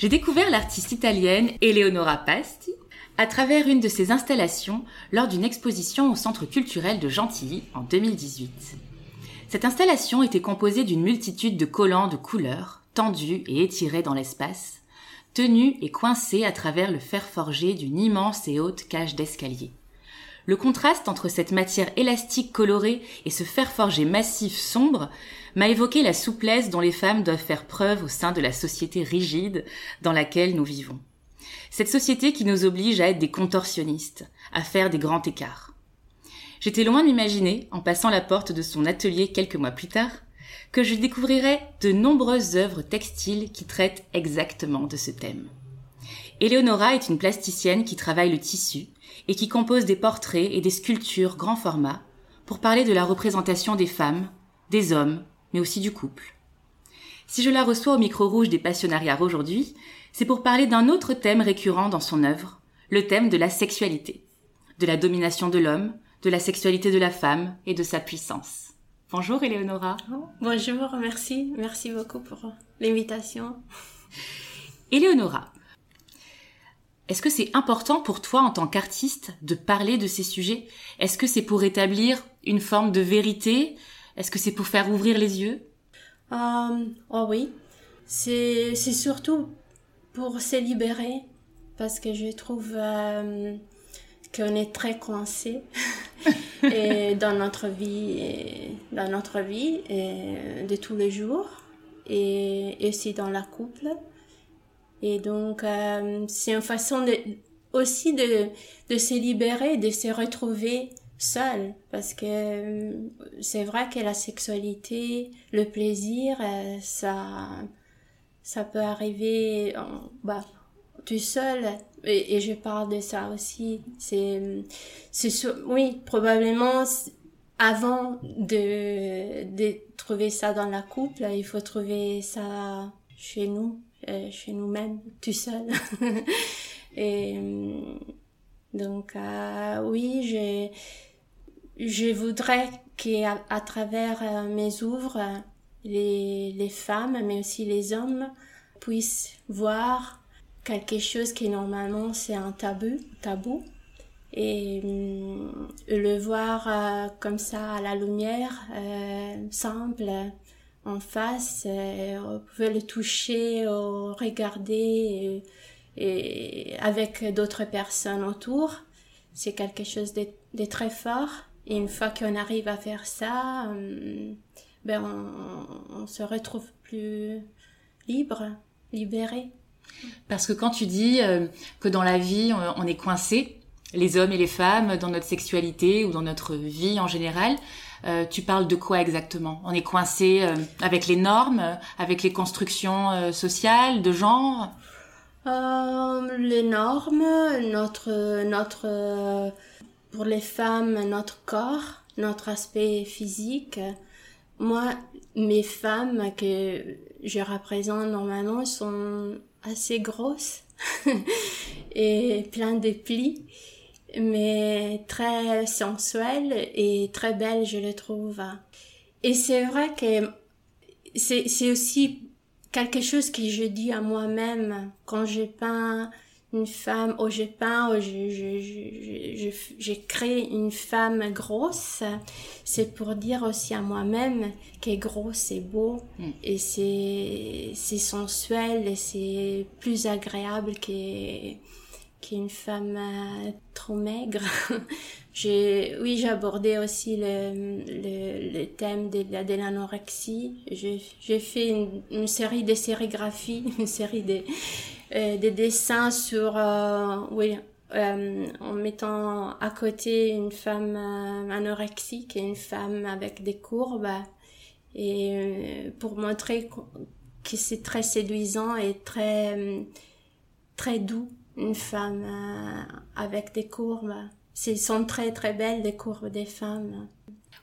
j'ai découvert l'artiste italienne Eleonora Pasti à travers une de ses installations lors d'une exposition au Centre culturel de Gentilly en 2018. Cette installation était composée d'une multitude de collants de couleurs, tendus et étirés dans l'espace, tenus et coincés à travers le fer forgé d'une immense et haute cage d'escalier. Le contraste entre cette matière élastique colorée et ce fer forgé massif sombre m'a évoqué la souplesse dont les femmes doivent faire preuve au sein de la société rigide dans laquelle nous vivons. Cette société qui nous oblige à être des contorsionnistes, à faire des grands écarts. J'étais loin d'imaginer, en passant la porte de son atelier quelques mois plus tard, que je découvrirais de nombreuses œuvres textiles qui traitent exactement de ce thème. Eleonora est une plasticienne qui travaille le tissu et qui compose des portraits et des sculptures grand format pour parler de la représentation des femmes, des hommes, mais aussi du couple. Si je la reçois au micro rouge des passionnariats aujourd'hui, c'est pour parler d'un autre thème récurrent dans son œuvre, le thème de la sexualité, de la domination de l'homme, de la sexualité de la femme et de sa puissance. Bonjour Eleonora. bonjour, merci, merci beaucoup pour l'invitation. Eleonora, est-ce que c'est important pour toi en tant qu'artiste de parler de ces sujets? Est-ce que c'est pour établir une forme de vérité? Est-ce que c'est pour faire ouvrir les yeux? Euh, Oh oui, c'est surtout pour se libérer parce que je trouve euh, qu'on est très coincé et dans notre vie, dans notre vie et de tous les jours et, aussi dans la couple. Et donc, euh, c'est une façon de, aussi de, de se libérer, de se retrouver seul parce que euh, c'est vrai que la sexualité, le plaisir, euh, ça, ça peut arriver bah, tout seul. Et, je parle de ça aussi. C'est, c'est oui, probablement avant de, de trouver ça dans la couple, il faut trouver ça chez nous, euh, chez nous-mêmes, tout seul. et donc oui, j'ai je voudrais qu'à travers euh, mes œuvres, les, les femmes, mais aussi les hommes, puissent voir quelque chose qui normalement c'est un tabou, tabou et euh, le voir euh, comme ça à la lumière, simple, en face, on pouvait le toucher, regarder et, avec d'autres personnes autour. C'est quelque chose de très fort et une fois qu'on arrive à faire ça, euh, ben on, se retrouve plus libre, libéré. Parce que quand tu dis euh, que dans la vie, on, est coincé, les hommes et les femmes, dans notre sexualité ou dans notre vie en général, euh, tu parles de quoi exactement? On est coincé avec les normes, avec les constructions sociales, de genre? Les normes, notre notre pour les femmes, notre corps, notre aspect physique. Moi, mes femmes que je représente normalement sont assez grosses et plein de plis, mais très sensuelles et très belles, je les trouve. Et c'est vrai que c'est aussi quelque chose que je dis à moi-même quand je peins une femme, au j'ai peint, oh, j'ai je, je, créé une femme grosse, c'est pour dire aussi à moi-même qu'elle est grosse, c'est beau, mm. et c'est, c'est sensuel, et c'est plus agréable qu'une femme euh, trop maigre. j'ai, oui, j'ai abordé aussi le, le, le thème de, de l'anorexie. J'ai, j'ai fait une, une série de sérigraphies, une série de des dessins sur, euh, oui, euh, en mettant à côté une femme anorexique et une femme avec des courbes et pour montrer que c'est très séduisant et très très doux une femme avec des courbes. Ce sont très très belles les courbes des femmes.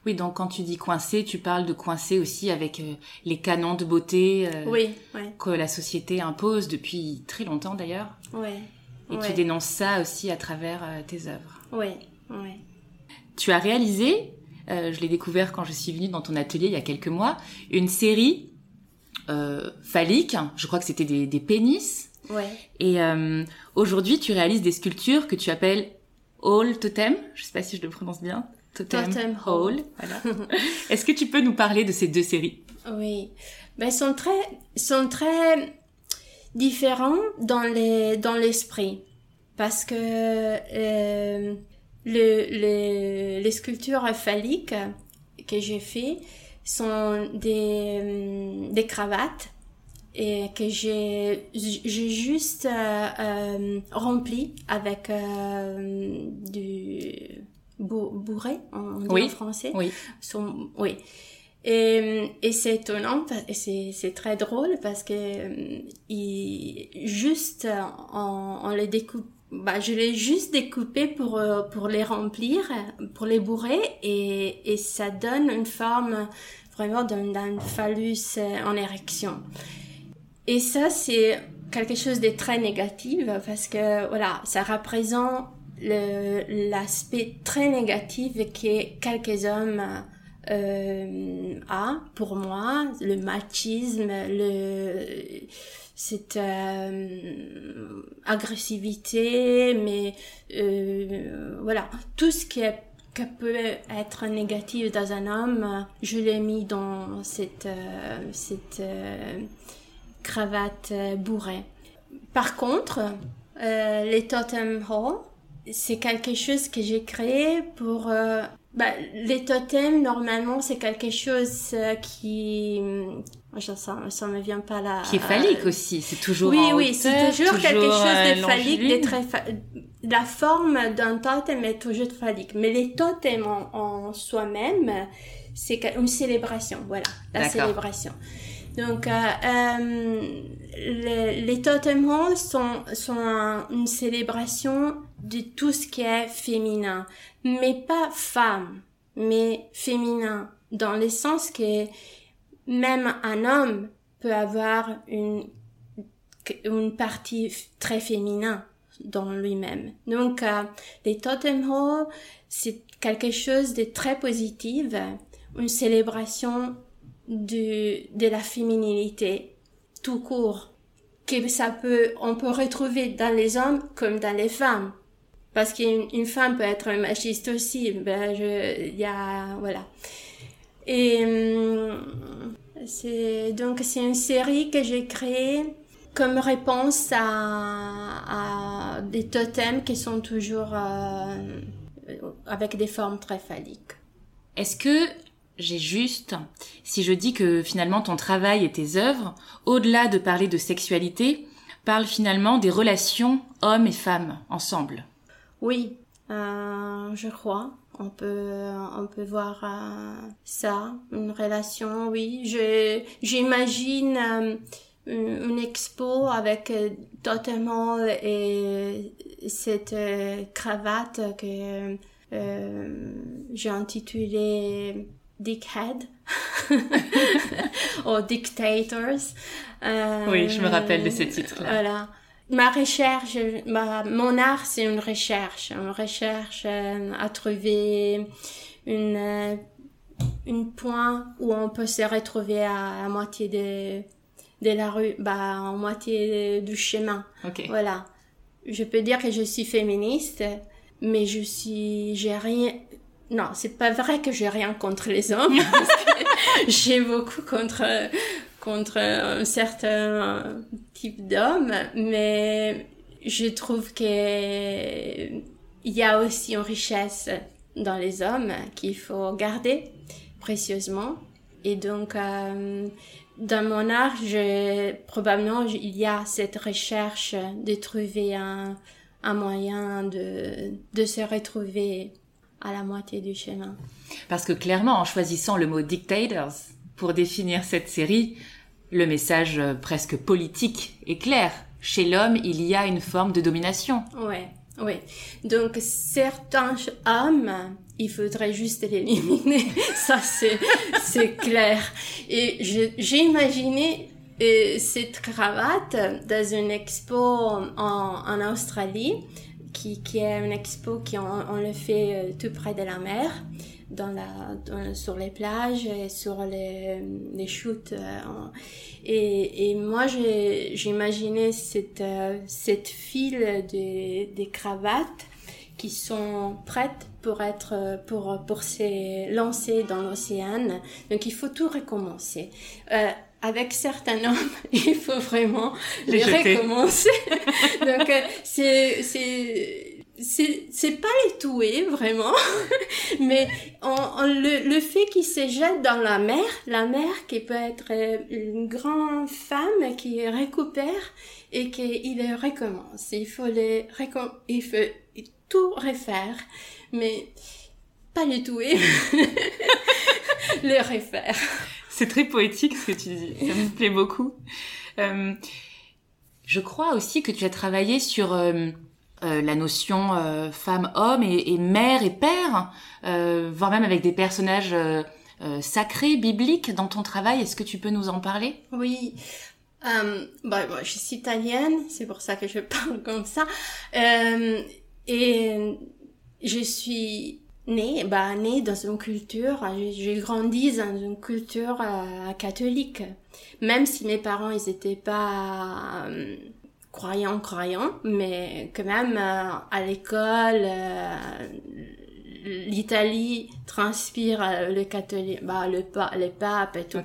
Oui, donc quand tu dis coincé, tu parles de coincé aussi avec les canons de beauté oui, que la société impose depuis très longtemps d'ailleurs. Oui. Et tu dénonces ça aussi à travers tes œuvres. Oui, oui. Tu as réalisé, je l'ai découvert quand je suis venue dans ton atelier il y a quelques mois, une série euh, phalliques. Je crois que c'était des, des, pénis. Ouais. Et euh, aujourd'hui, tu réalises des sculptures que tu appelles Hall Totem. Je sais pas si je le prononce bien. Totem, Hall. Voilà. Est-ce que tu peux nous parler de ces deux séries? Oui. Ben, sont très, sont très différents dans les, dans l'esprit. Parce que euh, le, le, les sculptures phalliques que j'ai fait, sont des, euh, des cravates et que j'ai j'ai juste euh, euh rempli avec euh, du bourré en, oui. français. Oui. Son, oui. Et, et c'est étonnant c'est très drôle parce que il, juste en, en les découpe bah, je l'ai juste découpé pour pour les remplir, pour les bourrer et, et ça donne une forme vraiment d'un phallus euh, en érection. Et ça, c'est quelque chose de très négatif parce que, voilà, ça représente l'aspect très négatif que quelques hommes euh, a pour moi, le machisme, le cette euh, agressivité, mais euh, voilà, tout ce qui est que peut être négatif dans un homme, je l'ai mis dans cette, euh, cette euh, cravate euh, bourrée. Par contre, les totem hall, c'est quelque chose que j'ai créé pour... Bah, les totems, normalement, c'est quelque chose qui ça, ça me vient pas là. Qui est phallique aussi, c'est toujours Oui, en oui, c'est toujours, quelque chose de phallique, de très La forme d'un totem est toujours phallique, mais les totems en, soi-même, c'est une célébration, voilà, la célébration. Donc, euh, euh les, les totems sont, sont une célébration de tout ce qui est féminin, mais pas femme, mais féminin, dans le sens que même un homme peut avoir une, une partie très féminin dans lui-même. Donc, euh, les totem c'est quelque chose de très positif, une célébration de, de la féminilité tout court, que ça peut, on peut retrouver dans les hommes comme dans les femmes. Parce qu'une femme peut être machiste aussi, ben je, y a, voilà. Et hum, c'est donc c'est une série que j'ai créée comme réponse à, des totems qui sont toujours euh, avec des formes très phalliques. Est-ce que j'ai juste si je dis que finalement ton travail et tes œuvres, au-delà de parler de sexualité, parlent finalement des relations hommes et femmes ensemble? Oui, euh, je crois on peut on peut voir euh, ça une relation oui je j'imagine euh, une, expo avec euh, totalement et cette cravate que j'ai intitulée Dickhead ou Dictators. oui, je me rappelle de ce titre-là. Voilà ma recherche, ma, mon art, c'est une recherche, une recherche euh, à trouver une, euh, une point où on peut se retrouver à moitié de, de la rue, bah, en moitié du chemin. Voilà. Je peux dire que je suis féministe, mais je suis, j'ai rien, non, c'est pas vrai que j'ai rien contre les hommes. j'ai beaucoup contre contre un certain type d'homme, mais je trouve que il y a aussi une richesse dans les hommes qu'il faut garder précieusement. Et donc, euh, dans mon art, probablement, il y a cette recherche de trouver un, moyen de se retrouver à la moitié du chemin. Parce que clairement, en choisissant le mot dictators pour définir cette série, le message euh, presque politique est clair. chez l'homme, il y a une forme de domination. Ouais, oui. Donc, certains hommes, il faudrait juste l'éliminer. Ça, c'est, c'est clair. Et j'ai imaginé euh, cette cravate dans une expo en, en Australie, qui, qui est une expo qui on, le fait euh, tout près de la mer dans la, sur les plages et sur les, les shoots. Euh, et, et moi, j'imaginais cette, euh, cette file de, des cravates qui sont prêtes pour être pour pour se lancer dans l'océan. Donc il faut tout recommencer. Euh, avec certains hommes, il faut vraiment les, recommencer. Donc c'est c'est c'est pas les tuer vraiment. Mais on, le, le fait qu'il se jette dans la mer la mer qui peut être une grande femme qui récupère et qu'il recommence. Il faut les il faut tout refaire mais pas les tuer les refaire. C'est très poétique ce que tu dis. Ça me plaît beaucoup. Euh, je crois aussi que tu as travaillé sur euh, euh, la notion euh, femme-homme et, mère et père, euh, voire même avec des personnages sacrés, bibliques dans ton travail. Est-ce que tu peux nous en parler? Oui. Bah, je suis italienne, c'est pour ça que je parle comme ça. et je suis née, bah, née dans une culture, j'ai grandi dans une culture catholique. Même si mes parents, ils étaient pas croyant, croyant, mais quand même euh, à l'école, euh, l'Italie transpire euh, le catholique, bah, le, pa le pape et tout.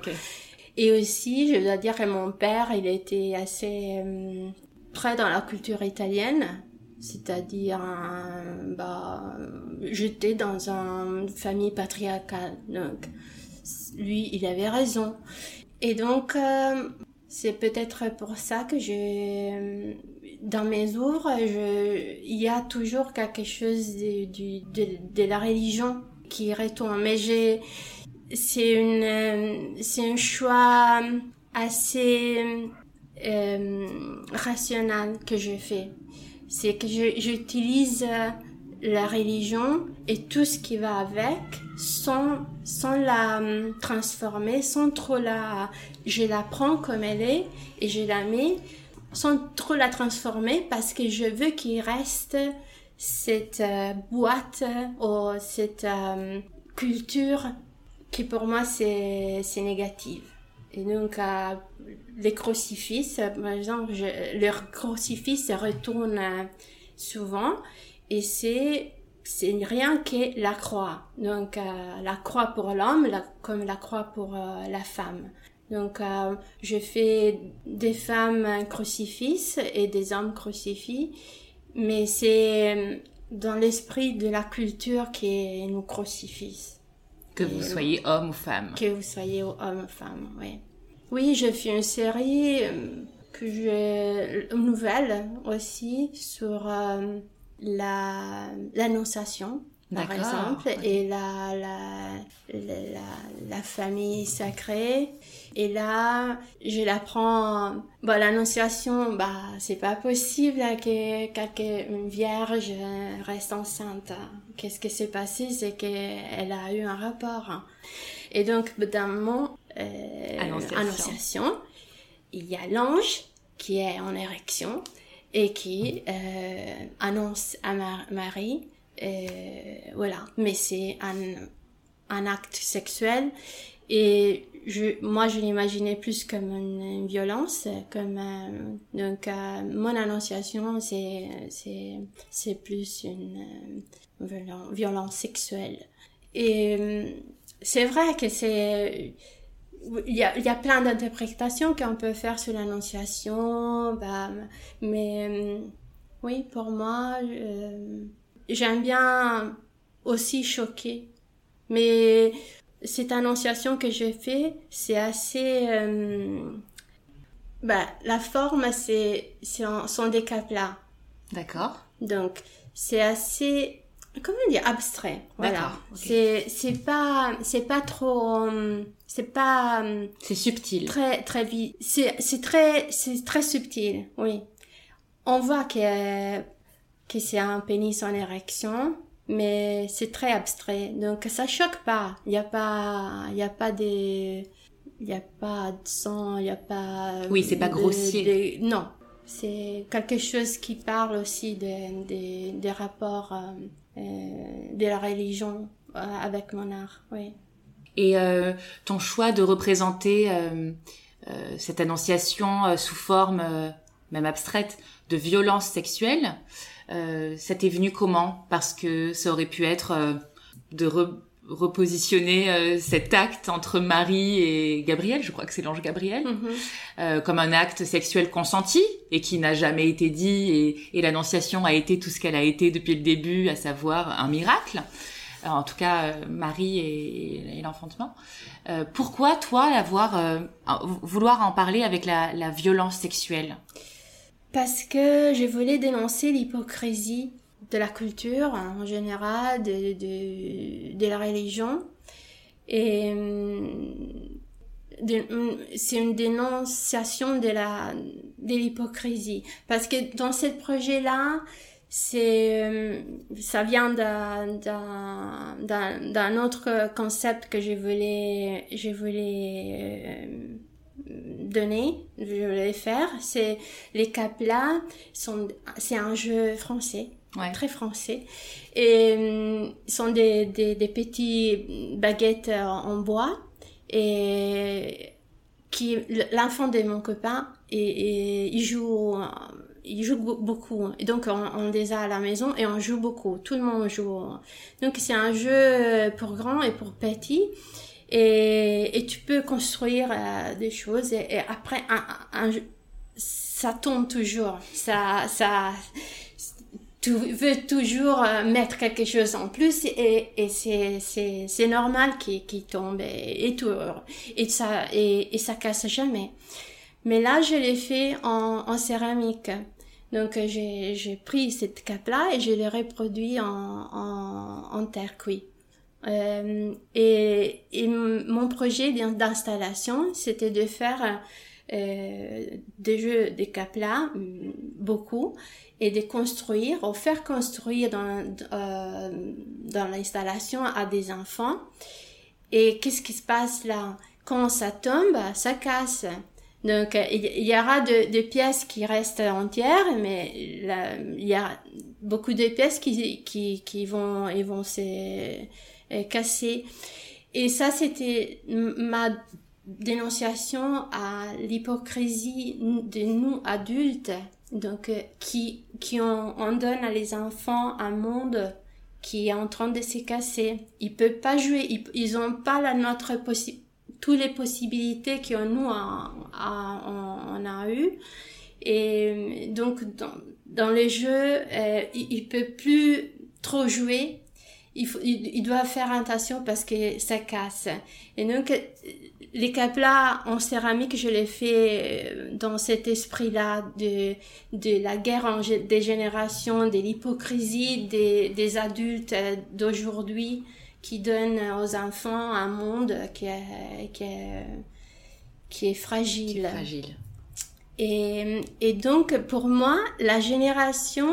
Et aussi, je dois dire que mon père, il était assez près dans la culture italienne, c'est-à-dire, bah, j'étais dans une famille patriarcale, donc lui, il avait raison. Et donc, c'est peut-être pour ça que je, dans mes œuvres, je, il y a toujours quelque chose de, de, de, la religion qui retourne. Mais j'ai, c'est une, c'est un choix assez euh, rationnel que je fais. C'est que j'utilise la religion et tout ce qui va avec sans, sans la hum, transformer, sans trop la... Je la prends comme elle est et je la mets sans trop la transformer parce que je veux qu'il reste cette euh, boîte ou cette euh, culture qui pour moi c'est négative. Et donc, euh, les crucifix, par exemple, je, leur crucifix retourne souvent et c'est c'est rien que la croix. Donc euh, la croix pour l'homme comme la croix pour euh, la femme. Donc euh, je fais des femmes crucifixes et des hommes crucifix, mais c'est dans l'esprit de la culture qui nous crucifie. Que vous soyez homme ou femme. Que vous soyez homme ou femme, oui. Oui, je fais une série que j'ai une nouvelle aussi sur la l'annonciation par exemple et la la, la la, famille sacrée. Et là je l'apprends bon l'annonciation bah c'est pas possible que qu'une vierge reste enceinte. Qu'est-ce qui s'est passé? C'est qu'elle a eu un rapport. Et donc dans mon euh, annonciation il y a l'ange qui est en érection et qui euh, annonce à Marie, euh, voilà, mais c'est un, un acte sexuel et je, moi je l'imaginais plus comme une, violence, comme euh, donc mon annonciation c'est c'est plus une violence sexuelle. Et c'est vrai que c'est il y a, il y a plein d'interprétations qu'on peut faire sur l'annonciation, bah, mais euh, oui, pour moi, euh, j'aime bien aussi choquer. Mais cette annonciation que je fais, c'est assez... Euh, bah, la forme, c'est son décaplat. D'accord. Donc, c'est assez comment dire abstrait voilà c'est c'est pas c'est pas trop c'est pas c'est subtil très très vite c'est c'est très c'est très subtil oui on voit que, que c'est un pénis en érection, mais c'est très abstrait. Donc ça choque pas. Il n'y a pas, il y a pas des, il y a pas de sang, il y a pas. Oui, c'est pas grossier. non, c'est quelque chose qui parle aussi des, des, rapports euh, euh, de la religion euh, avec mon art. Oui. Et ton choix de représenter cette annonciation sous forme même abstraite de violence sexuelle, euh, ça t'est venu comment? Parce que ça aurait pu être euh, de repositionner euh, cet acte entre Marie et Gabriel, je crois que c'est l'ange Gabriel, mhm. comme un acte sexuel consenti et qui n'a jamais été dit et, et l'annonciation a été tout ce qu'elle a été depuis le début, à savoir un miracle. En tout cas, Marie et, l'enfantement. pourquoi toi, avoir vouloir en parler avec la, violence sexuelle? Parce que je voulais dénoncer l'hypocrisie de la culture en général, de, la religion. Et hum, hum, c'est une dénonciation de de l'hypocrisie parce que dans ce projet là c'est hum, ça vient d'un d'un autre concept que je voulais je voulais donner, je vais faire, c'est les là sont, c'est un jeu français, très français, et hum, sont des, des, des petits baguettes en bois et qui l'enfant de mon copain et, et il joue il joue beaucoup et donc on, on, les a à la maison et on joue beaucoup. Tout le monde joue donc c'est un jeu pour grands et pour petits. Et, et tu peux construire euh, des choses et, après un, ça tombe toujours. Ça ça tu veux toujours euh, mettre quelque chose en plus et, et c'est normal qu'il tombe et, et tout. Et ça et, et ça casse jamais. Mais là je l'ai fait en, en céramique donc j'ai j'ai pris cette cape là et je l'ai reproduit en en, en terre cuite euh, et, et, mon projet d'installation, c'était de faire euh, des jeux des caplas, beaucoup, et de construire, ou faire construire dans, euh, dans l'installation à des enfants. Et qu'est-ce qui se passe là? Quand ça tombe, ça casse. Donc il y aura de, de pièces qui restent entières, mais il y a beaucoup de pièces qui, vont, ils se euh, cassé. Et ça, c'était ma dénonciation à l'hypocrisie de nous adultes, donc euh, qui qui on, on donne à les enfants un monde qui est en train de se casser. Ils peuvent pas jouer, ils, ils ont pas la notre possi toutes les possibilités que nous a, a, on, a eu. Et donc dans, dans les jeux, euh, ils, ils peuvent plus trop jouer il, faut, il, doit faire attention parce que ça casse. Et donc, les caplas en céramique, je les fais euh, dans cet esprit-là de, de la guerre en, des générations, de l'hypocrisie des, des adultes euh, d'aujourd'hui qui donnent aux enfants un monde qui est, qui est, qui est fragile. Qui est fragile. Et, et donc, pour moi, la génération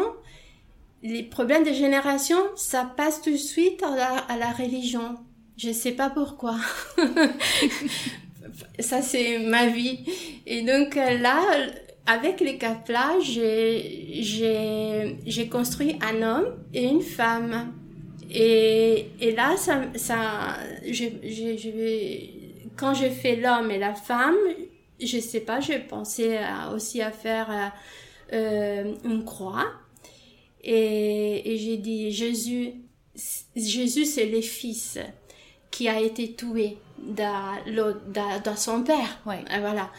les problèmes de génération, ça passe tout de suite à la, à la religion. Je sais pas pourquoi. ça, c'est ma vie. Et donc là, avec les caplas, j'ai, j'ai, j'ai construit un homme et une femme. Et, et là, ça, ça, je, je, je, quand j'ai fait l'homme et la femme, je sais pas, je pensais aussi à faire euh, euh une croix et, et j'ai dit, Jésus, Jésus c'est le fils qui a été tué dans, dans son père. Ouais. Voilà.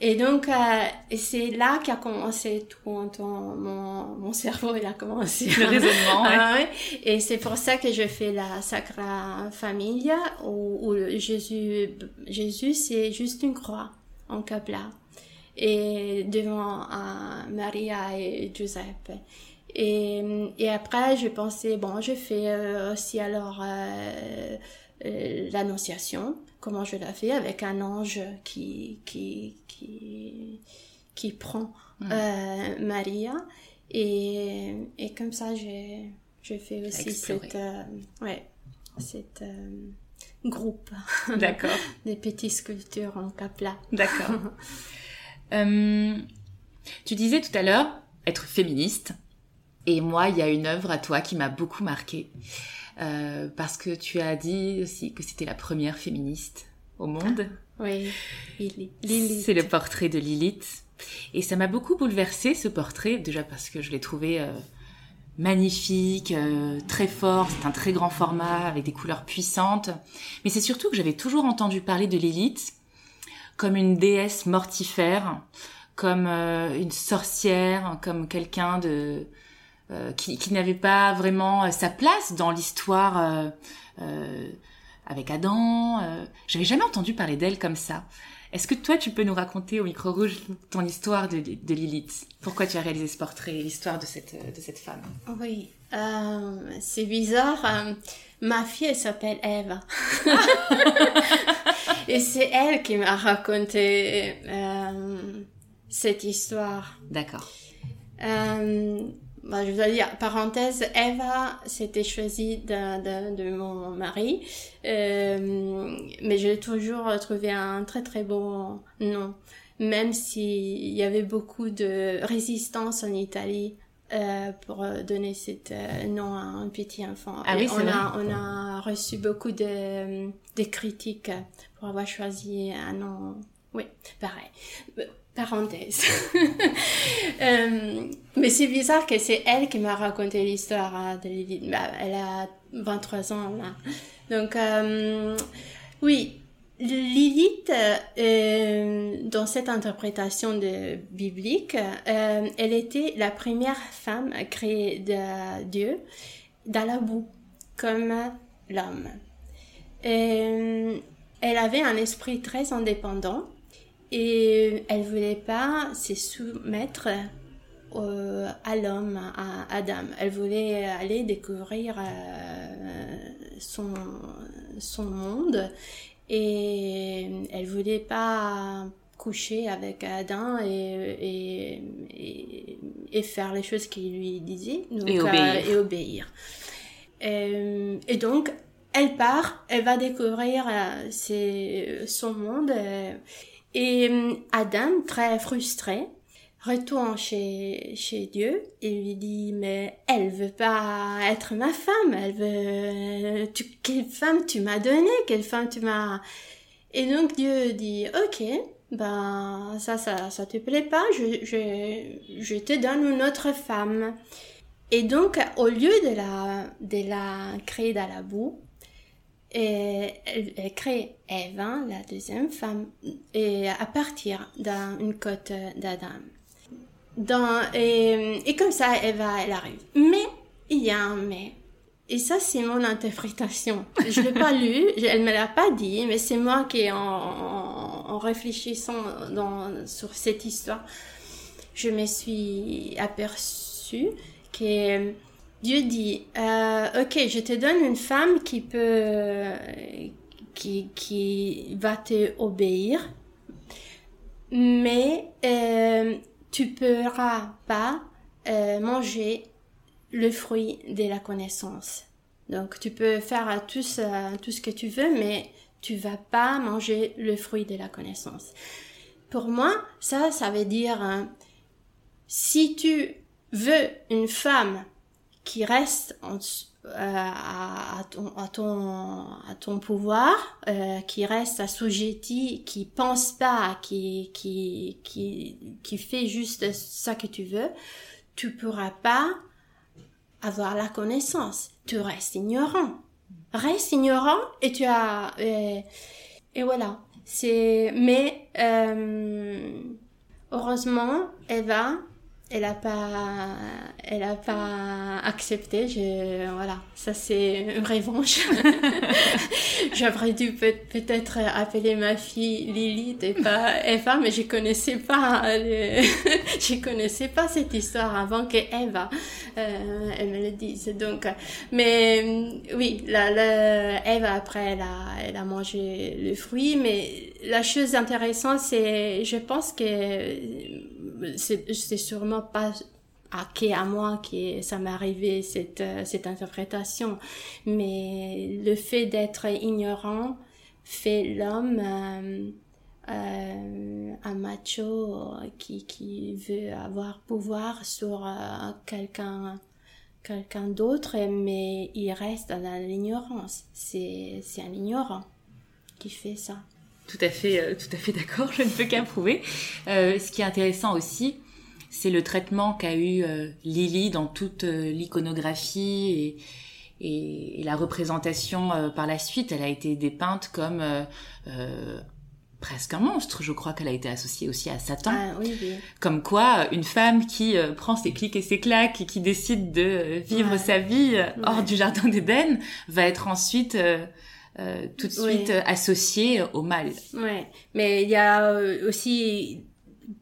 Et donc, euh, c'est là qu'a commencé tout mon, mon cerveau, il a commencé. Le raisonnement, ouais. Et c'est pour ça que je fais la Sacra Familia, où, où Jésus, Jésus, c'est juste une croix en capla. Et devant euh, Maria et Giuseppe. Et, et après, je pensais, bon, je fais euh, aussi alors euh, euh, l'annonciation, comment je la fais avec un ange qui, qui, qui, qui prend mm. euh, Maria. Et, et comme ça, j'ai, j'ai fait aussi cette, euh, ouais, cette groupe. D'accord. Des petites sculptures en capla. D'accord. tu disais tout à l'heure être féministe. Et moi, il y a une œuvre à toi qui m'a beaucoup marquée. Parce que tu as dit aussi que c'était la première féministe au monde. Oui, Lilith. C'est le portrait de Lilith. Et ça m'a beaucoup bouleversé ce portrait, déjà parce que je l'ai trouvé euh, magnifique, euh, très fort, c'est un très grand format avec des couleurs puissantes. Mais c'est surtout que j'avais toujours entendu parler de Lilith comme une déesse mortifère, comme euh, une sorcière, comme quelqu'un de qui, qui n'avait pas vraiment sa place dans l'histoire avec Adam. Euh, J'avais jamais entendu parler d'elle comme ça. Est-ce que toi, tu peux nous raconter au micro rouge ton histoire de, de Lilith? Pourquoi tu as réalisé ce portrait, l'histoire de cette, de cette femme? Oui, euh, c'est bizarre. Euh, ma fille, elle s'appelle Eve. Et c'est elle qui m'a raconté euh, cette histoire. D'accord. Euh, bah, je dois dire, parenthèse, Eva, c'était choisi de, de, de, mon mari, euh, mais j'ai toujours trouvé un très très bon nom, même s'il y avait beaucoup de résistance en Italie euh, pour donner cet euh, nom à un petit enfant. Ah oui, on, a, on a reçu beaucoup de, de critiques pour avoir choisi un nom. Oui, pareil parenthèse. euh, mais c'est bizarre que c'est elle qui m'a raconté l'histoire hein, de Lilith. Bah, elle a 23 ans là. Donc euh, oui, Lilith, euh, dans cette interprétation de, biblique, elle était la première femme créée de Dieu dans la boue, comme l'homme. Elle avait un esprit très indépendant et elle voulait pas se soumettre euh, à l'homme, à Adam. Elle voulait aller découvrir euh, son, son monde et elle voulait pas coucher avec Adam et, et, et, faire les choses qu'il lui disait donc, et obéir. Euh, et, obéir. Et, donc, elle part, elle va découvrir son monde. Et euh, Adam, très frustré, retourne chez, Dieu et lui dit, mais elle veut pas être ma femme, elle veut, tu, quelle femme tu m'as donné, quelle femme tu m'as, et donc Dieu dit, ok, ben, ça, ça, ça te plaît pas, je, je, je te donne une autre femme. Et donc, au lieu de la, de la créer dans la boue, et elle, crée hein, la deuxième femme, et à partir d'une côte d'Adam. Et, comme ça, Eva, elle arrive. Mais, il y a un mais. Et ça, c'est mon interprétation. Je l'ai pas lu, elle me l'a pas dit, mais c'est moi qui, en, réfléchissant sur cette histoire, je me suis aperçue que Dieu dit, euh, ok, je te donne une femme qui peut, qui, qui va te obéir, mais euh, tu pourras pas euh, manger le fruit de la connaissance. Donc tu peux faire tout, tout ce que tu veux, mais tu vas pas manger le fruit de la connaissance. Pour moi, ça, ça veut dire, hein, si tu veux une femme qui reste en, euh, à, ton, à, ton, à ton pouvoir, euh, qui reste assujetti, qui pense pas, qui, qui, qui, qui fait juste ça que tu veux, tu pourras pas avoir la connaissance. Tu restes ignorant. Reste ignorant et tu as... Euh, et voilà. C'est... Mais... Euh, heureusement, Eva elle a pas elle a pas accepté. Je voilà. Ça c'est une revanche. J'aurais dû peut- peut-être appeler ma fille Lilith et pas Eva mais je connaissais pas je connaissais pas cette histoire avant que Eva euh, elle me le dise. Donc mais oui la, la Eva après elle a elle a mangé le fruit. Mais la chose intéressante c'est je pense que c'est sûrement pas à qui à moi qui ça m'est arrivé cette cette interprétation. Mais le fait d'être ignorant fait l'homme euh, un macho qui, qui veut avoir pouvoir sur euh, quelqu'un quelqu'un d'autre mais il reste dans l'ignorance. C'est c'est un ignorant qui fait ça tout à fait euh, tout à fait d'accord je ne peux qu'approuver ce qui est intéressant aussi c'est le traitement qu'a eu Lily dans toute l'iconographie et, et, la représentation par la suite elle a été dépeinte comme presque un monstre. Je crois qu'elle a été associée aussi à Satan. Ah, oui, oui. Comme quoi, une femme qui euh, prend ses clics et ses claques et qui décide de euh, vivre sa vie euh, hors du jardin d'Éden va être ensuite tout de suite associée au mal. Ouais, mais il y a aussi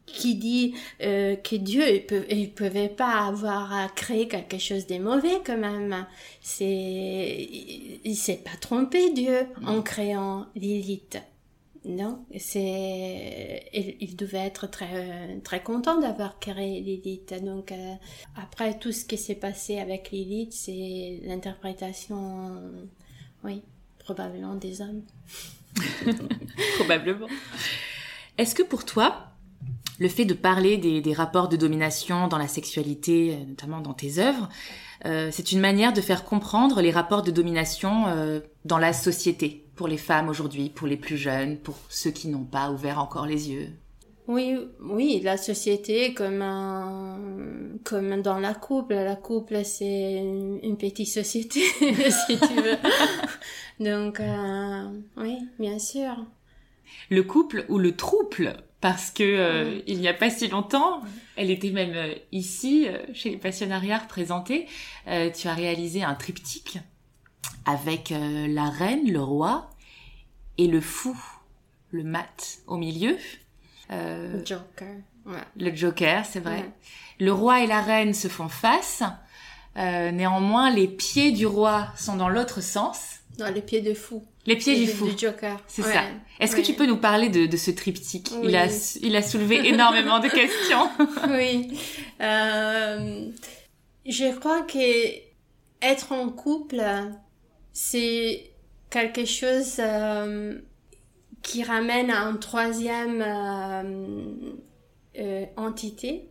qui dit que Dieu il, pouvait pas avoir créé quelque chose de mauvais quand même. C'est il, s'est pas trompé Dieu en créant Lilith. Non, c'est il, devait être très très content d'avoir créé Lilith. Donc euh, après tout ce qui s'est passé avec Lilith, c'est l'interprétation, oui, probablement des hommes. probablement. Est-ce que pour toi, le fait de parler des, des, rapports de domination dans la sexualité, euh, notamment dans tes œuvres, euh, c'est une manière de faire comprendre les rapports de domination euh, dans la société pour les femmes aujourd'hui, pour les plus jeunes, pour ceux qui n'ont pas ouvert encore les yeux? Oui, oui, la société comme un, comme dans la couple. La couple, c'est une, petite société, si tu veux. Donc, euh, oui, bien sûr. Le couple ou le trouble, parce que euh, il n'y a pas si longtemps, elle était même euh, ici chez les passionnariats représentée. tu as réalisé un triptyque avec euh, la reine, le roi et le fou, le mat au milieu. Euh, le Joker. Le Joker, c'est vrai. Le roi et la reine se font face. Euh, néanmoins, les pieds du roi sont dans l'autre sens. Dans les pieds de fou. Les pieds du fou. Du Joker. C'est ça. Est-ce que tu peux nous parler de, de ce triptyque? Il, a, il a soulevé énormément de questions. oui. Euh, je crois que être en couple, c'est quelque chose euh, qui ramène à une troisième euh, entité.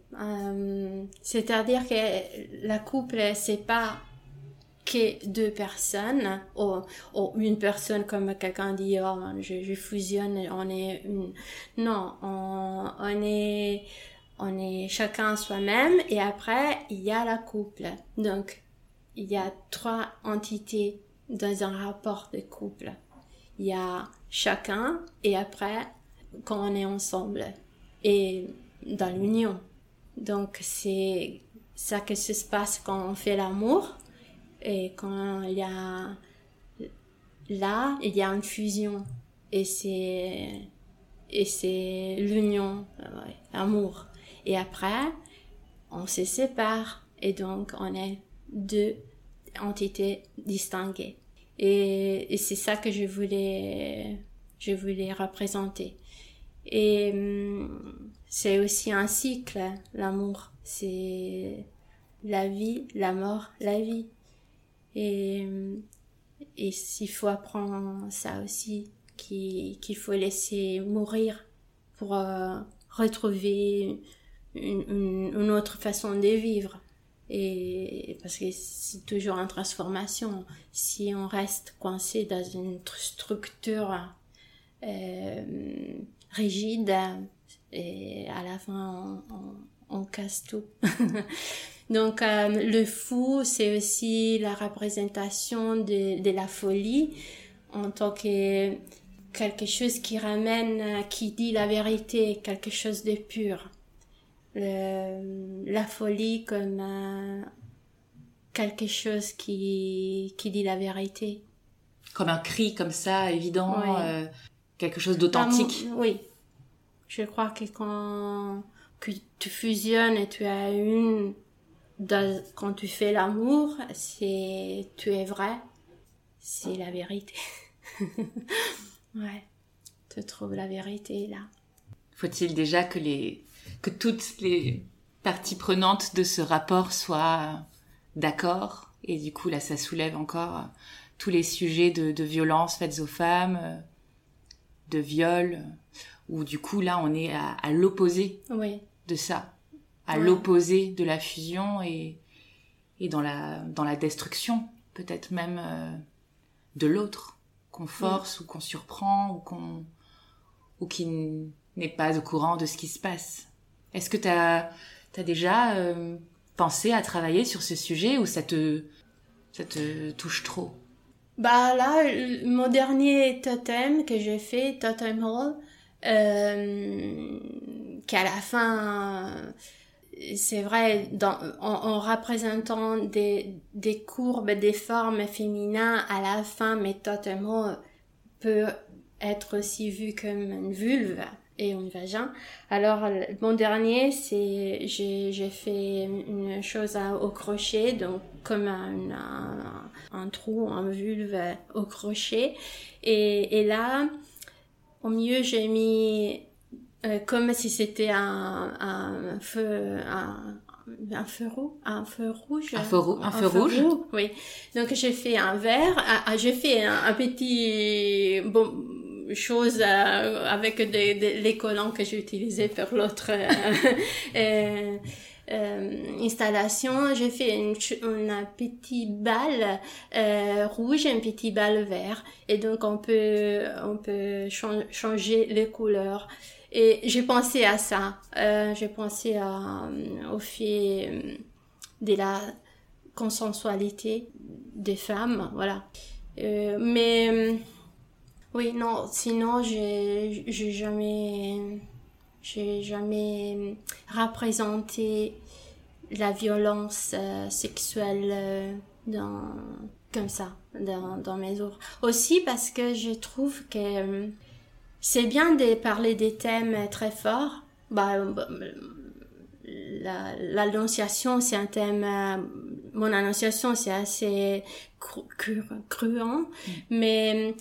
C'est-à-dire que la couple, c'est pas que deux personnes ou, une personne comme quelqu'un dit oh, je, fusionne on est une non on, on est on est chacun soi-même et après il y a la couple donc il y a trois entités dans un rapport de couple. Il y a chacun et après quand on est ensemble et dans l'union. Donc c'est ça que se passe quand on fait l'amour et quand il y a là il y a une fusion et c'est et c'est l'union l'amour et après on se sépare et donc on est deux entités distinguées. Et, c'est ça que je voulais, je voulais représenter. Et hum, c'est aussi un cycle, l'amour. C'est la vie, la mort, la vie. Et, hum, et s'il faut apprendre ça aussi, qu'il faut laisser mourir pour euh, retrouver une, autre façon de vivre et parce que c'est toujours en transformation. Si on reste coincé dans une structure euh, rigide, et à la fin on, casse tout. Donc euh, le fou, c'est aussi la représentation de, de la folie en tant que quelque chose qui ramène, qui dit la vérité, quelque chose de pur la folie comme quelque chose qui, qui dit la vérité. Comme un cri comme ça, évident, euh, quelque chose d'authentique. Oui. Je crois que quand que tu fusionnes et tu as une, quand tu fais l'amour, c'est, tu es vrai, c'est la vérité. ouais. Tu trouves la vérité là. Faut-il déjà que les que toutes les parties prenantes de ce rapport soient d'accord. Et du coup, là, ça soulève encore tous les sujets de, de violences faites aux femmes, de viol, où du coup, là, on est à, l'opposé de ça, à l'opposé de la fusion et, et dans, la, dans la destruction, peut-être même euh, de l'autre, qu'on force ou qu'on surprend ou qu'on ou qui n'est pas au courant de ce qui se passe. Est-ce que tu as, as, déjà euh, pensé à travailler sur ce sujet ou ça te, ça te touche trop? Bah là, mon dernier totem que j'ai fait, Totem Hall, euh, qu'à la fin, c'est vrai, dans, en, représentant des, des courbes, des formes féminines, à la fin, mais Hall peut être aussi vu comme une vulve et un vagin. Alors, mon dernier, c'est, j'ai, fait une chose au crochet, donc comme un, un, trou, un vulve au crochet. Et, et là, au milieu, j'ai mis euh, comme si c'était un, un feu, un, un feu rouge, un feu rouge, un feu, un feu, rouge. oui. Donc j'ai fait un verre, j'ai fait un, petit bon chose euh, avec des, des, les collants que j'ai utilisés pour l'autre euh, euh, installation. J'ai fait une, une petite balle euh, rouge et une petite balle vert. Et donc on peut on peut changer les couleurs. Et j'ai pensé à ça. Euh, j'ai pensé au fait de la consensualité des femmes, voilà. Euh, mais oui, non, sinon, j'ai jamais, j'ai jamais représenté la violence euh, sexuelle euh, dans, comme ça, dans, dans mes œuvres. Aussi parce que je trouve que euh, c'est bien de parler des thèmes très forts. Bah, bah l'annonciation, c'est un thème, mon annonciation, c'est assez cruant, mm. mais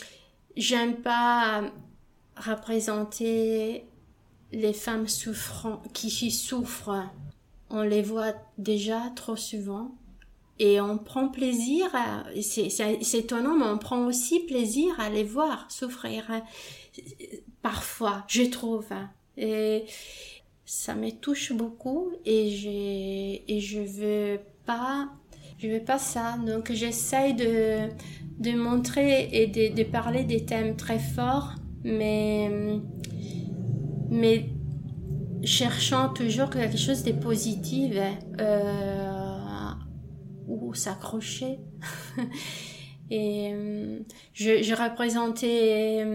j'aime pas représenter les femmes souffrant, qui souffrent. On les voit déjà trop souvent et on prend plaisir c'est étonnant mais on prend aussi plaisir à les voir souffrir parfois je trouve et ça me touche beaucoup et je veux pas je veux pas ça donc j'essaye de de montrer et de, de, parler des thèmes très forts, mais, mais cherchant toujours quelque chose de positif euh, ou s'accrocher. et je, je représentais,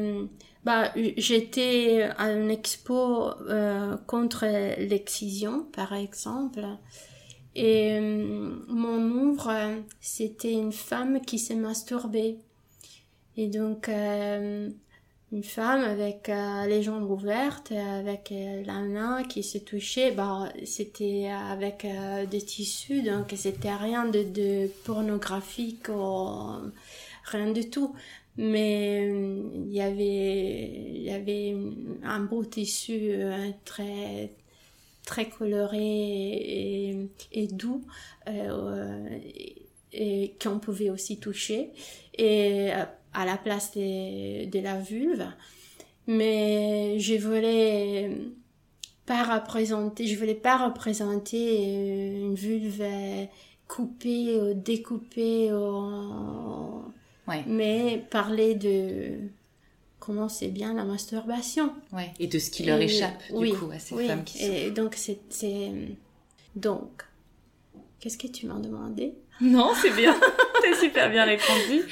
bah, j'étais à une expo euh, contre l'excision, par exemple. Et euh, mon ouvre, c'était une femme qui s'est masturbée. Et donc, euh, une femme avec euh, les jambes ouvertes, avec la main qui se touchait. Bah, c'était avec des tissus, donc c'était rien de, pornographique ou rien du tout mais il y avait il y avait un beau tissu très très coloré et, doux euh, et, qu'on pouvait aussi toucher et euh, à la place de, la vulve mais je voulais pas représenter je voulais pas représenter une vulve coupée ou découpée mais parler de comment c'est bien la masturbation. Ouais, et de ce qui leur échappe, du coup, à ces femmes qui sont... Et donc, c'est... Donc, qu'est-ce que tu m'as demandé? Non, c'est bien. T'as super bien répondu.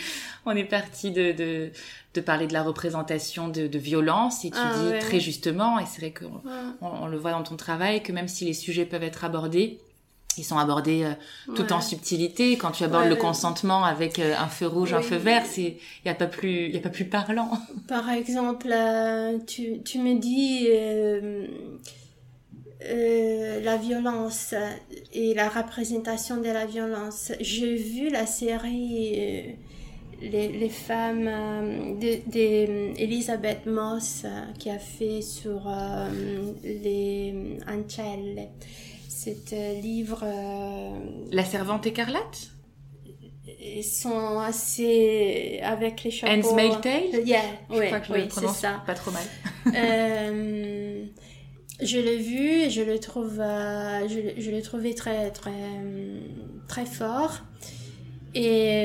On est parti de, de, de, parler de la représentation de, de violence et tu ah, dis très justement, et c'est vrai qu'on on, le voit dans ton travail, que même si les sujets peuvent être abordés, ils sont abordés euh, tout en subtilité. Quand tu abordes le consentement avec euh, un feu rouge, un feu vert, c'est il y a pas plus il y a pas plus parlant. Par exemple, euh, tu tu me dis la violence et la représentation de la violence. J'ai vu la série les, les femmes d'Elisabeth Moss qui a fait sur les Ancelle. C'est livre. La servante écarlate? ils sont assez avec les chapeaux. Handmaid's Tale? Yeah, je ouais, crois que je oui, le c'est prononce ça. pas trop mal. Euh, je l'ai vu et je le trouve, euh, je, je l'ai trouvé très, très, très fort. Et euh,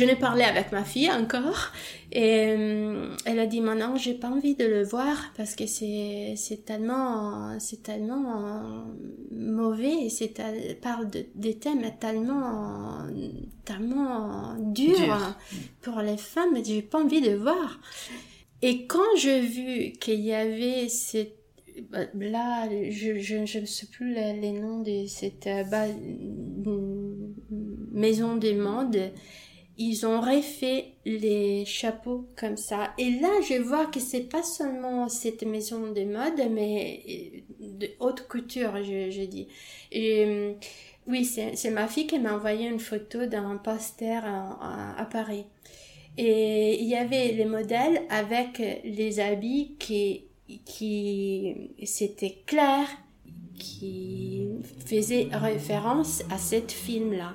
je n'ai parlé avec ma fille encore. Et euh, elle a dit maintenant j'ai pas envie de le voir parce que c'est c'est tellement c'est tellement euh, mauvais et c'est parle de, des thèmes tellement tellement durs Dur. pour les femmes j'ai pas envie de voir. Et quand j'ai vu qu'il y avait cette bah, là, je, je, je ne sais plus les, les noms de cette euh, bah, maison des modes. Ils ont refait les chapeaux comme ça. Et là, je vois que c'est pas seulement cette maison de mode, mais euh, de haute couture, je, dis. Et, euh, oui, c'est ma fille qui m'a envoyé une photo d'un poster à, Paris. Et il y avait les modèles avec les habits qui, qui c'était clair, qui faisait référence à cette film-là.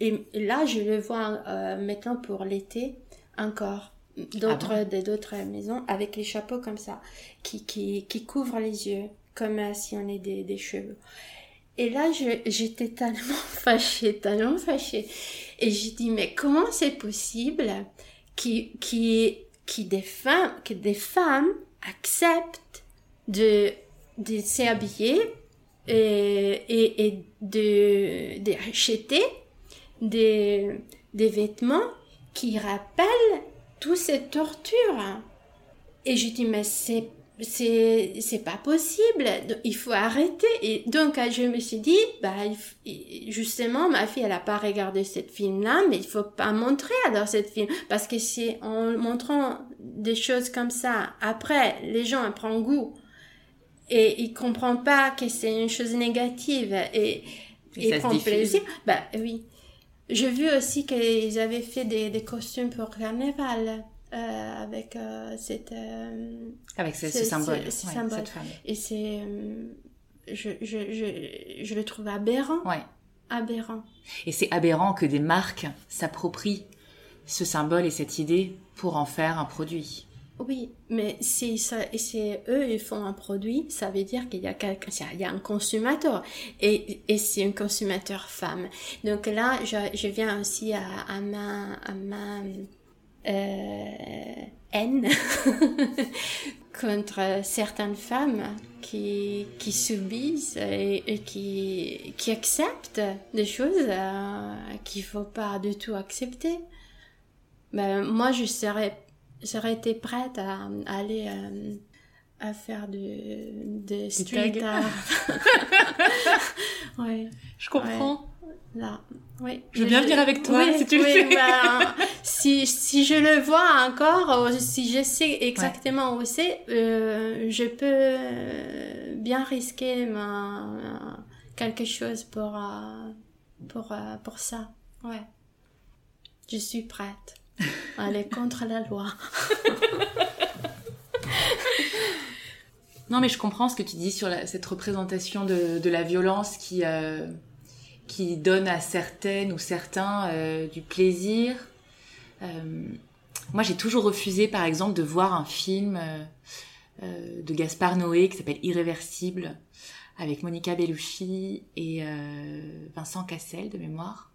Et là, je le vois euh, maintenant pour l'été encore. D'autres, Ah de- d'autres maisons avec les chapeaux comme ça, qui, qui, qui couvrent les yeux, comme euh, si on est des, des cheveux. Et là, je- j'étais tellement fâchée, tellement fâchée. Et j'ai dit, mais comment c'est possible qui, qui, qui des femmes, que des femmes acceptent de, de s'habiller et, et, et de, d'acheter des, des vêtements qui rappellent toutes ces tortures. Et je dis, mais c'est, c'est, c'est pas possible. Il faut arrêter. Et donc, je me suis dit, bah, justement, ma fille, elle a pas regardé cette film-là, mais il faut pas montrer alors cette film. Parce que c'est en montrant des choses comme ça, après, les gens ils prennent goût. Et ils comprennent pas que c'est une chose négative. Et, Et se prennent plaisir. Bah, oui. J'ai vu aussi qu'ils avaient fait des, des costumes pour carnaval. euh, avec euh, cette euh, Avec ce, ce symbole, c'est- ce ouais, symbole. cette femme. et c'est je, je, je, je le trouve aberrant Ouais. aberrant Et c'est aberrant que des marques s'approprient ce symbole et cette idée pour en faire un produit. Oui mais si ça c'est eux ils font un produit ça veut dire qu'il y a un consommateur et, et c'est un consommateur femme donc là je, je viens aussi à, à ma à ma euh, haine contre certaines femmes qui, qui subissent et, qui, qui acceptent des choses euh, qu'il faut pas du tout accepter. Ben, moi, je serais, j'aurais été prête à, à aller euh, à faire du, de street art. ouais. Je comprends. Là, oui. Je veux bien venir avec toi, oui, si tu le oui, fais. ben, si, si je le vois encore, si je sais exactement où c'est, euh, je peux euh, bien risquer ma, quelque chose pour, euh, pour, euh, pour ça. Ouais. Je suis prête à aller contre la loi. Non, mais je comprends ce que tu dis sur cette représentation de, la violence qui, euh, qui donne à certaines ou certains euh, du plaisir. Euh, moi, j'ai toujours refusé, par exemple, de voir un film de Gaspard Noé qui s'appelle Irréversible, avec Monica Bellucci et Vincent Cassel, de mémoire,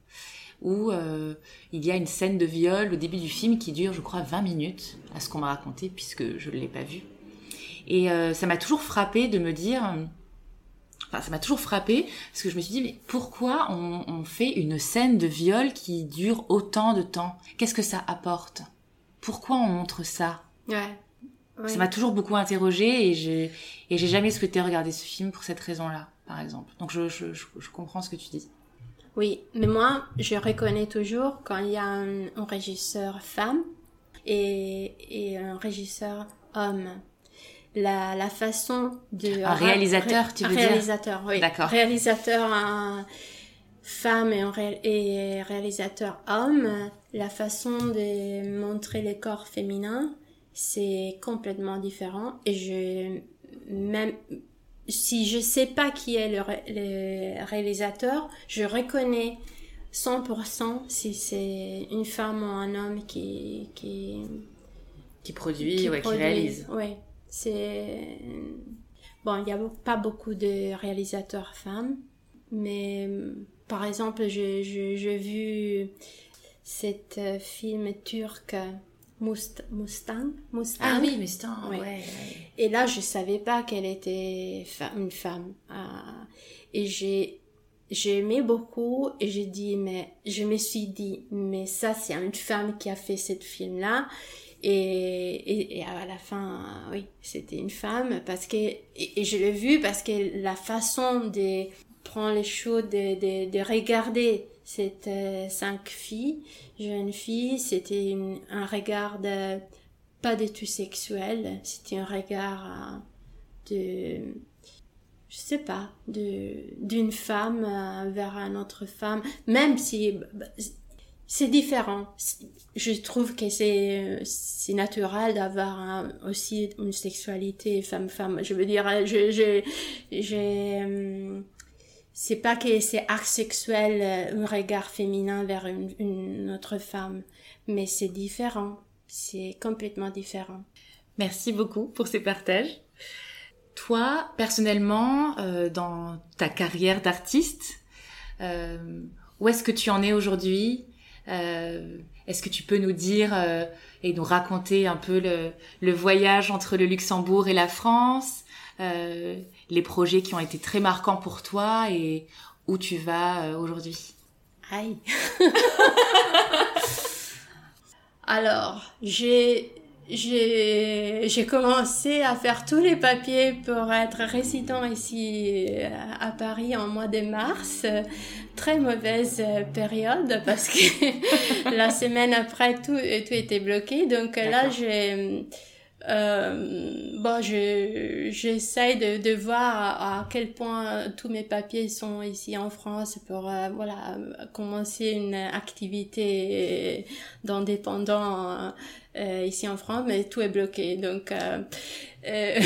où euh, il y a une scène de viol au début du film qui dure, je crois, 20 minutes, à ce qu'on m'a raconté, puisque je ne l'ai pas vu. Et euh, ça m'a toujours frappé de me dire, enfin ça m'a toujours frappé parce que je me suis dit mais pourquoi on, on fait une scène de viol qui dure autant de temps? Qu'est-ce que ça apporte? Pourquoi on montre ça? Ouais. Ouais. Ça m'a toujours beaucoup interrogée et j'ai et j'ai jamais souhaité regarder ce film pour cette raison-là, par exemple. Donc je, je, je, je comprends ce que tu dis. Oui, mais moi, je reconnais toujours quand il y a un, un régisseur femme et, et un régisseur homme. La, la façon de... Un réalisateur, tu veux un dire? Réalisateur, oui. D'accord. Réalisateur, un- femme et, et réalisateur homme, la façon de montrer les corps féminins, c'est complètement différent. Et je, même si je sais pas qui est le, réalisateur, je reconnais 100% si c'est une femme ou un homme qui, qui, qui produit, qui, qui réalise. Oui, c'est, bon, il n'y a pas beaucoup de réalisateurs femmes, mais par exemple, j'ai vu cet euh, film turc Mustang, Mustang. Ah oui, Mustang, ouais. Et là, je savais pas qu'elle était une femme. Ah. et j'ai j'aimais beaucoup et j'ai dit mais je me suis dit mais ça c'est une femme qui a fait cette film là et, et, à la fin oui c'était une femme parce que et, je l'ai vu parce que la façon de prendre les choses de, de, de regarder c'était cinq filles, jeunes filles. C'était un regard de, pas du tout sexuel. C'était un regard euh, de, je sais pas, d'une femme euh, vers une autre femme. Même si, c'est différent. Je trouve que c'est c'est naturel d'avoir aussi une sexualité femme-femme. Je veux dire, je j'ai euh, c'est pas que c'est art sexuel, euh, un regard féminin vers une, autre femme, mais c'est différent. C'est complètement différent. Merci beaucoup pour ces partages. Toi, personnellement, euh, dans ta carrière d'artiste, euh, où est-ce que tu en es aujourd'hui? Est-ce que tu peux nous dire et nous raconter un peu le, le, voyage entre le Luxembourg et la France? Les projets qui ont été très marquants pour toi et où tu vas euh, aujourd'hui Aïe Alors, j'ai j'ai commencé à faire tous les papiers pour être résident ici euh, à Paris en mois de mars. Très mauvaise euh, période parce que la semaine après tout tout était bloqué. Donc là j'ai euh, bon, je j'essaye de, de voir à, quel point tous mes papiers sont ici en France pour euh, voilà commencer une activité d'indépendant euh, ici en France, mais tout est bloqué. Donc, euh, euh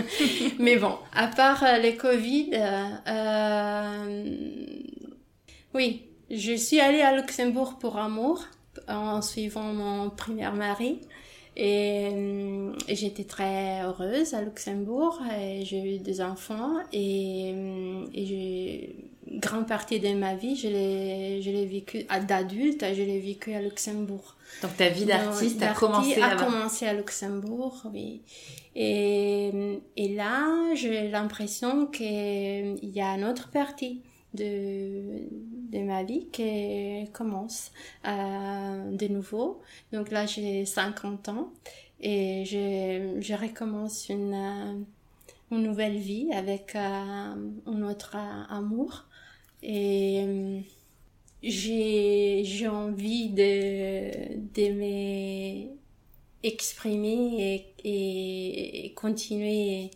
mais bon, à part les Covid, oui, je suis allée à Luxembourg pour amour en suivant mon premier mari. Et, j'étais très heureuse à Luxembourg. et J'ai eu des enfants et, et j'ai grande partie de ma vie, je l'ai, je l'ai vécu d'adulte, je l'ai vécu à Luxembourg. Donc ta vie d'artiste a commencé a commencé à Luxembourg, oui. Et, et là, j'ai l'impression qu'il y a une autre partie de, de ma vie qui commence euh, de nouveau. Donc là, j'ai 50 ans et je, recommence une, euh, une nouvelle vie avec euh, un autre amour. Et j'ai, envie de, de m'exprimer et, continuer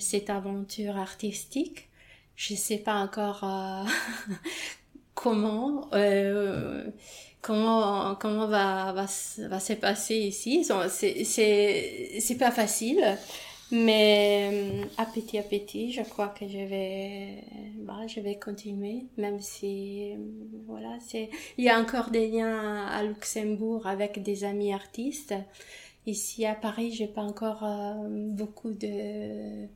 cette aventure artistique je sais pas encore euh, comment euh, comment comment va va va se passer ici. C'est c'est c'est pas facile mais euh, à petit à petit je crois que je vais bah, je vais continuer même si voilà c'est il y a encore des liens à Luxembourg avec des amis artistes. Ici à Paris j'ai pas encore beaucoup de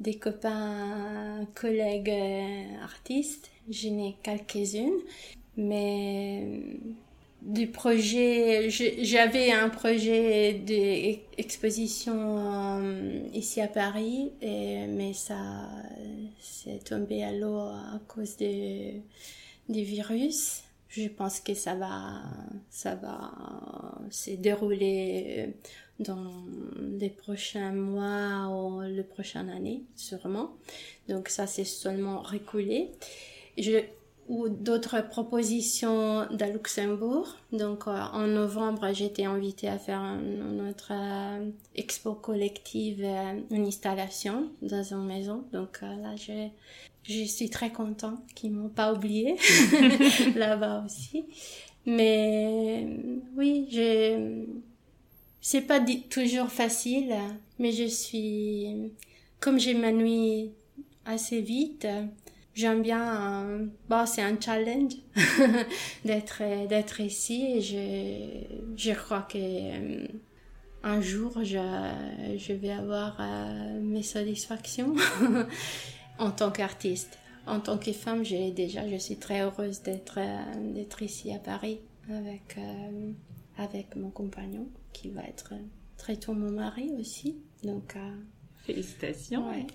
des copains, collègues euh, artistes. J'en ai quelques-unes, mais euh, du projet, j'avais un projet d'exposition euh, ici à Paris, et, mais ça c'est tombé à l'eau à cause des virus. Je pense que ça va, ça va se dérouler dans les prochains mois ou le prochaine année, sûrement. Donc ça, c'est seulement reculé. Je, ou d'autres propositions de Luxembourg. Donc euh, en novembre, j'ai été invitée à faire notre euh, expo collective, euh, une installation dans une maison. Donc là, je, je suis très contente qu'ils m'ont pas oublié là-bas aussi. Mais oui, je c'est pas toujours facile, mais je suis comme nuit assez vite j'aime bien euh, bon c'est un challenge d'être d'être ici et je je crois que euh, un jour je je vais avoir euh, mes satisfactions en tant qu'artiste. En tant que femme j'ai déjà je suis très heureuse d'être d'être ici à Paris avec avec mon compagnon qui va être très tôt mon mari aussi donc félicitations ouais,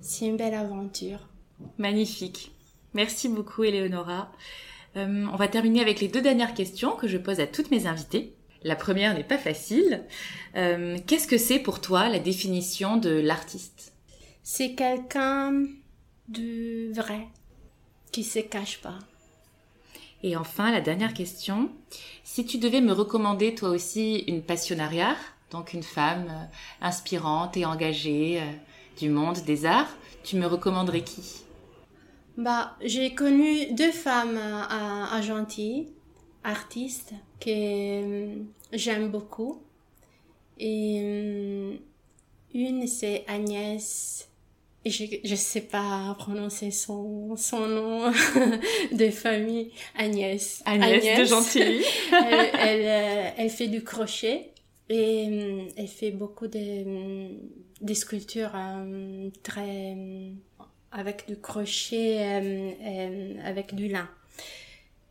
c'est une belle aventure Magnifique. Merci beaucoup, Eleonora. Euh, on va terminer avec les deux dernières questions que je pose à toutes mes invitées. La première n'est pas facile. Euh, qu'est-ce que c'est pour toi la définition de l'artiste? C'est quelqu'un de vrai, qui se cache pas. Et enfin, la dernière question. Si tu devais me recommander toi aussi une passionnariat, donc une femme euh, inspirante et engagée du monde des arts, tu me recommanderais qui? Bah, j'ai connu deux femmes à, à Gentilly, artistes, que euh, j'aime beaucoup. Et euh, une, c'est Agnès. Je ne sais pas prononcer son, son nom de famille. Agnès. Agnès, de Gentilly. elle, elle, euh, elle, fait du crochet et elle fait beaucoup de, de sculptures très avec du crochet, euh, euh, avec du lin.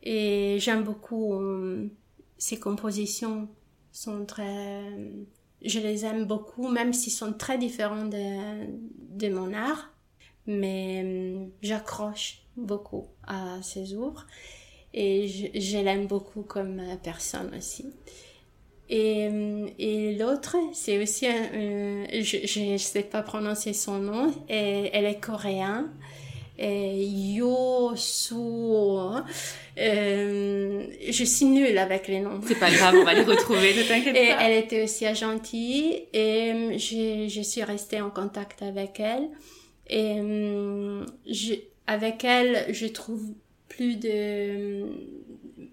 Et j'aime beaucoup euh, ces compositions sont très je les aime beaucoup même s'ils sont très différents de, mon art. Mais j'accroche beaucoup à ces œuvres et je, l'aime beaucoup comme personne aussi. Et, et l'autre, c'est aussi, un, je ne sais pas prononcer son nom, elle est coréenne. Et Yo euh, je suis nulle avec les noms. C'est pas grave, on va les retrouver, ne t'inquiète pas. Et elle était aussi à gentille et je, je suis restée en contact avec elle. Et je, avec elle, je trouve plus de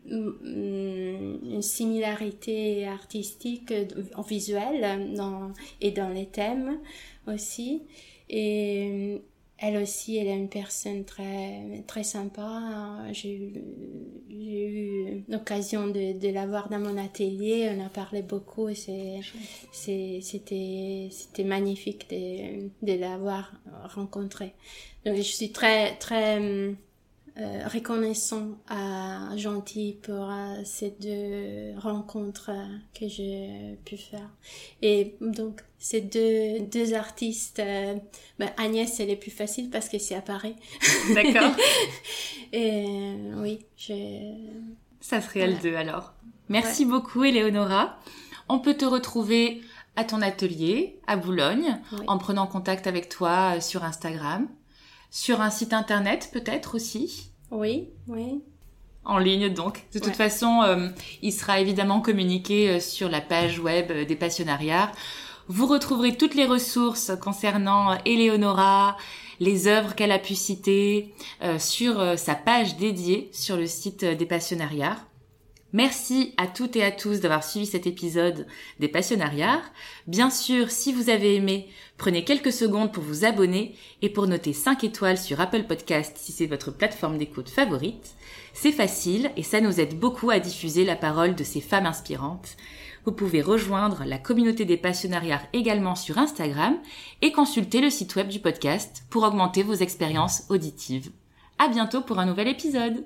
une similarité artistique en visuel dans, et dans les thèmes aussi. Et elle aussi, elle est une personne très, très sympa. J'ai eu l'occasion de, la voir dans mon atelier. On a parlé beaucoup c'était, magnifique de, de l'avoir rencontrée. Donc, je suis très, très, euh, reconnaissant à Gentil pour euh, ces deux rencontres euh, que j'ai pu faire. Et donc, ces deux, deux artistes, ben, Agnès, elle est plus facile parce que c'est à Paris. D'accord. Et oui, j'ai... Ça serait elle deux alors. Merci beaucoup, Eleonora. On peut te retrouver à ton atelier à Boulogne en prenant contact avec toi sur Instagram. Sur un site internet peut-être aussi Oui, oui. En ligne donc. De toute façon, euh, il sera évidemment communiqué euh, sur la page web euh, des passionnariats. Vous retrouverez toutes les ressources concernant Eleonora, les œuvres qu'elle a pu citer sur sa page dédiée sur le site des passionnariats. Merci à toutes et à tous d'avoir suivi cet épisode des Passionnariats. Bien sûr, si vous avez aimé, prenez quelques secondes pour vous abonner et pour noter 5 étoiles sur Apple Podcast si c'est votre plateforme d'écoute favorite. C'est facile et ça nous aide beaucoup à diffuser la parole de ces femmes inspirantes. Vous pouvez rejoindre la communauté des passionnariats également sur Instagram et consulter le site web du podcast pour augmenter vos expériences auditives. À bientôt pour un nouvel épisode!